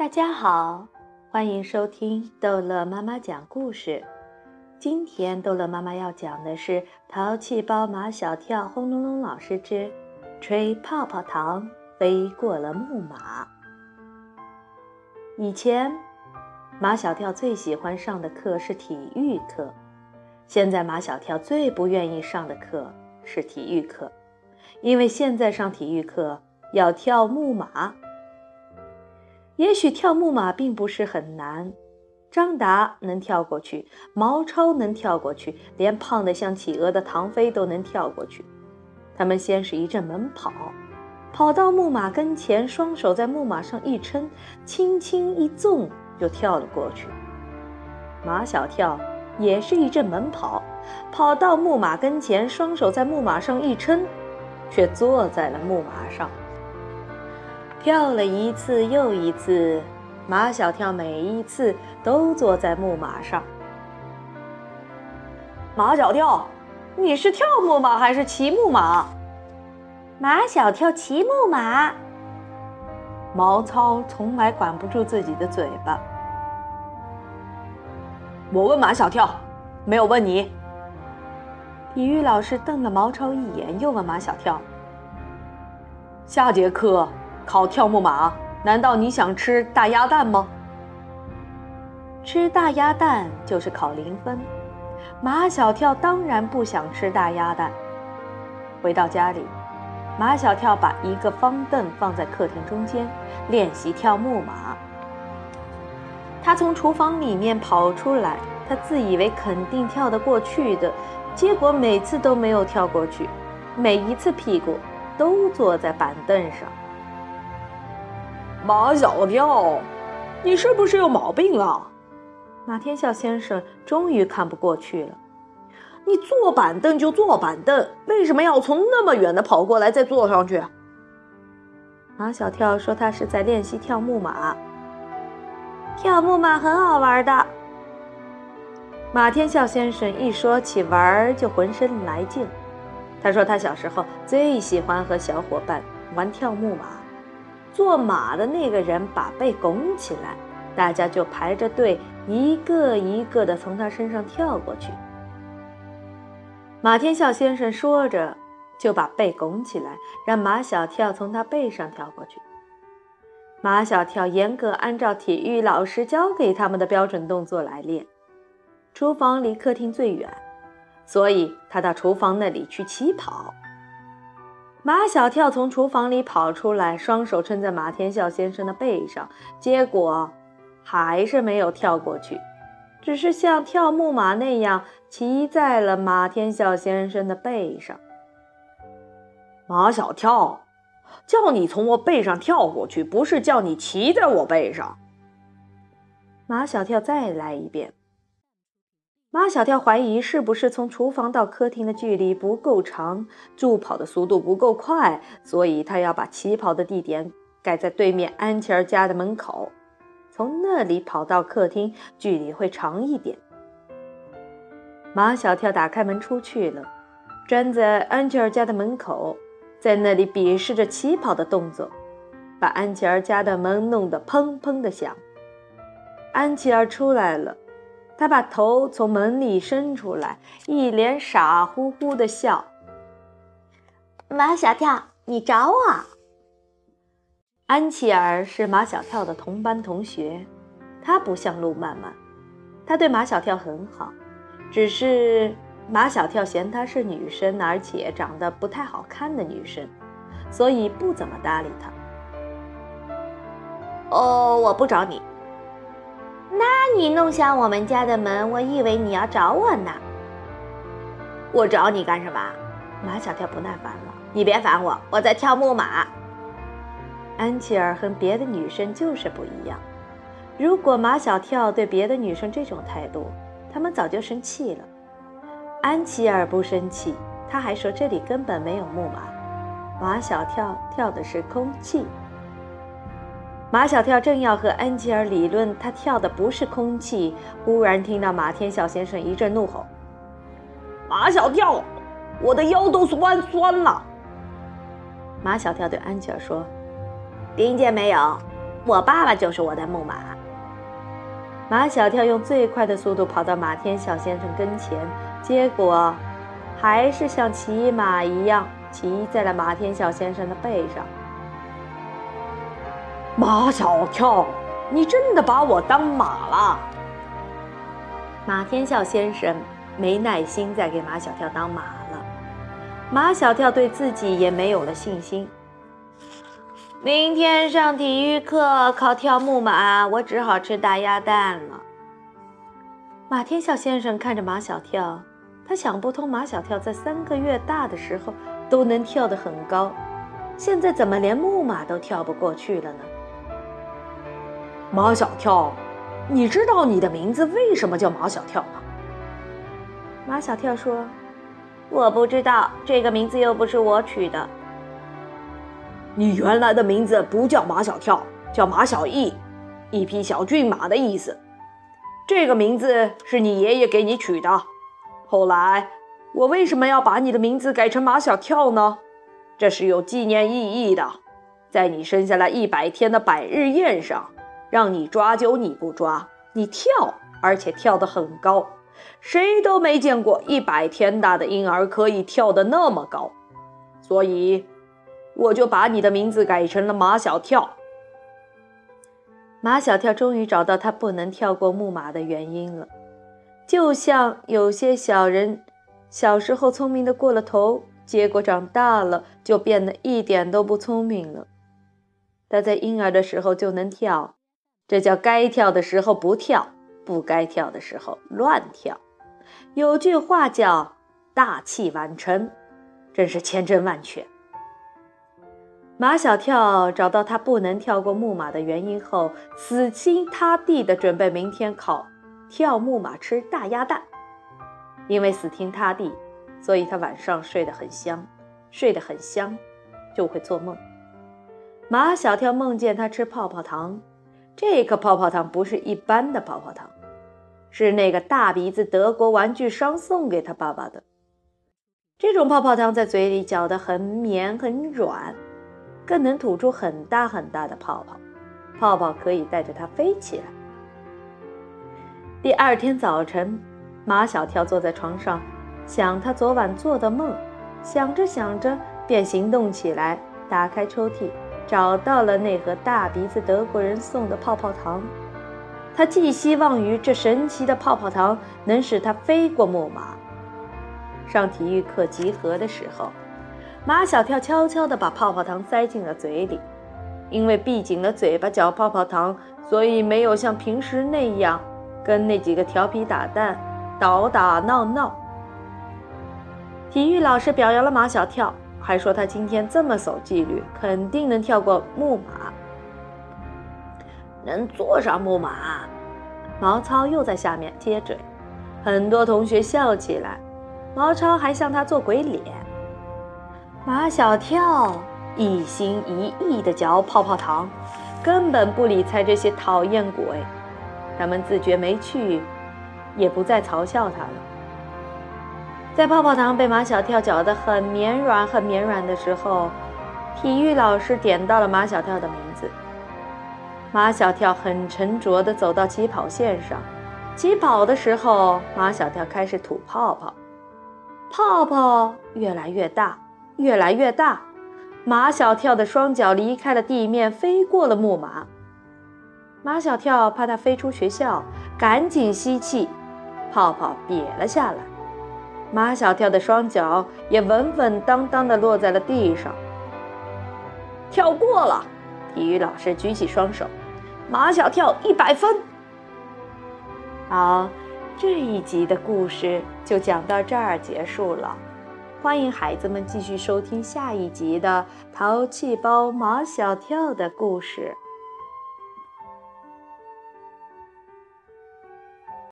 大家好，欢迎收听逗乐妈妈讲故事。今天逗乐妈妈要讲的是《淘气包马小跳》轰隆隆老师之吹泡泡糖飞过了木马。以前，马小跳最喜欢上的课是体育课，现在马小跳最不愿意上的课是体育课，因为现在上体育课要跳木马。也许跳木马并不是很难，张达能跳过去，毛超能跳过去，连胖得像企鹅的唐飞都能跳过去。他们先是一阵猛跑，跑到木马跟前，双手在木马上一撑，轻轻一纵就跳了过去。马小跳也是一阵猛跑，跑到木马跟前，双手在木马上一撑，却坐在了木马上。跳了一次又一次，马小跳每一次都坐在木马上。马小跳，你是跳木马还是骑木马？马小跳骑木马。毛糙从来管不住自己的嘴巴。我问马小跳，没有问你。体育老师瞪了毛超一眼，又问马小跳：下节课。考跳木马，难道你想吃大鸭蛋吗？吃大鸭蛋就是考零分。马小跳当然不想吃大鸭蛋。回到家里，马小跳把一个方凳放在客厅中间，练习跳木马。他从厨房里面跑出来，他自以为肯定跳得过去的，结果每次都没有跳过去，每一次屁股都坐在板凳上。马小跳，你是不是有毛病啊？马天笑先生终于看不过去了。你坐板凳就坐板凳，为什么要从那么远的跑过来再坐上去？马小跳说：“他是在练习跳木马。跳木马很好玩的。”马天笑先生一说起玩就浑身来劲。他说他小时候最喜欢和小伙伴玩跳木马。坐马的那个人把背拱起来，大家就排着队，一个一个的从他身上跳过去。马天笑先生说着，就把背拱起来，让马小跳从他背上跳过去。马小跳严格按照体育老师教给他们的标准动作来练。厨房离客厅最远，所以他到厨房那里去起跑。马小跳从厨房里跑出来，双手撑在马天笑先生的背上，结果还是没有跳过去，只是像跳木马那样骑在了马天笑先生的背上。马小跳，叫你从我背上跳过去，不是叫你骑在我背上。马小跳再来一遍。马小跳怀疑是不是从厨房到客厅的距离不够长，助跑的速度不够快，所以他要把起跑的地点改在对面安琪儿家的门口，从那里跑到客厅距离会长一点。马小跳打开门出去了，站在安琪儿家的门口，在那里比试着起跑的动作，把安琪儿家的门弄得砰砰的响。安琪儿出来了。他把头从门里伸出来，一脸傻乎乎的笑。马小跳，你找我？安琪儿是马小跳的同班同学，她不像陆曼曼，她对马小跳很好，只是马小跳嫌她是女生，而且长得不太好看的女生，所以不怎么搭理她。哦，我不找你。那你弄响我们家的门，我以为你要找我呢。我找你干什么？马小跳不耐烦了。你别烦我，我在跳木马。安琪儿和别的女生就是不一样。如果马小跳对别的女生这种态度，他们早就生气了。安琪儿不生气，他还说这里根本没有木马，马小跳跳的是空气。马小跳正要和安琪儿理论，他跳的不是空气，忽然听到马天笑先生一阵怒吼：“马小跳，我的腰都酸酸了。”马小跳对安琪儿说：“听见没有？我爸爸就是我的木马。马小跳用最快的速度跑到马天笑先生跟前，结果还是像骑马一样骑在了马天笑先生的背上。马小跳，你真的把我当马了？马天笑先生没耐心再给马小跳当马了。马小跳对自己也没有了信心。明天上体育课考跳木马，我只好吃大鸭蛋了。马天笑先生看着马小跳，他想不通：马小跳在三个月大的时候都能跳得很高，现在怎么连木马都跳不过去了呢？马小跳，你知道你的名字为什么叫马小跳吗？马小跳说：“我不知道，这个名字又不是我取的。”你原来的名字不叫马小跳，叫马小艺，一匹小骏马的意思。这个名字是你爷爷给你取的。后来，我为什么要把你的名字改成马小跳呢？这是有纪念意义的，在你生下来一百天的百日宴上，让你抓阄你不抓，你跳，而且跳得很高，谁都没见过一百天大的婴儿可以跳得那么高，所以。我就把你的名字改成了马小跳。马小跳终于找到他不能跳过木马的原因了，就像有些小人小时候聪明的过了头，结果长大了就变得一点都不聪明了。他在婴儿的时候就能跳，这叫该跳的时候不跳，不该跳的时候乱跳。有句话叫“大器晚成”，真是千真万确。马小跳找到他不能跳过木马的原因后，死心塌地地准备明天考跳木马吃大鸭蛋。因为死心塌地，所以他晚上睡得很香，睡得很香，就会做梦。马小跳梦见他吃泡泡糖，这颗泡泡糖不是一般的泡泡糖，是那个大鼻子德国玩具商送给他爸爸的。这种泡泡糖在嘴里嚼得很绵很软。更能吐出很大很大的泡泡，泡泡可以带着它飞起来。第二天早晨，马小跳坐在床上，想他昨晚做的梦，想着想着便行动起来，打开抽屉，找到了那盒大鼻子德国人送的泡泡糖。他寄希望于这神奇的泡泡糖能使他飞过木马。上体育课集合的时候。马小跳悄悄地把泡泡糖塞进了嘴里，因为闭紧了嘴巴嚼泡泡糖，所以没有像平时那样跟那几个调皮捣蛋、打打闹闹。体育老师表扬了马小跳，还说他今天这么守纪律，肯定能跳过木马，能坐上木马。毛超又在下面接嘴，很多同学笑起来，毛超还向他做鬼脸。马小跳一心一意地嚼泡泡糖，根本不理睬这些讨厌鬼。他们自觉没趣，也不再嘲笑他了。在泡泡糖被马小跳搅得很绵软、很绵软的时候，体育老师点到了马小跳的名字。马小跳很沉着地走到起跑线上，起跑的时候，马小跳开始吐泡泡，泡泡越来越大。越来越大，马小跳的双脚离开了地面，飞过了木马。马小跳怕他飞出学校，赶紧吸气，泡泡瘪了下来。马小跳的双脚也稳稳当当地落在了地上。跳过了，体育老师举起双手，马小跳一百分。好，这一集的故事就讲到这儿结束了。欢迎孩子们继续收听下一集的《淘气包马小跳》的故事。